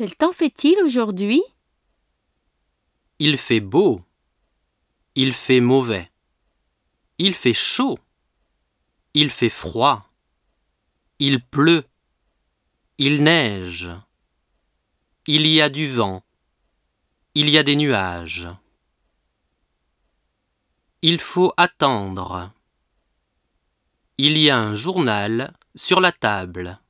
Quel temps fait-il aujourd'hui? Il fait beau. Il fait mauvais. Il fait chaud. Il fait froid. Il pleut. Il neige. Il y a du vent. Il y a des nuages. Il faut attendre. Il y a un journal sur la table.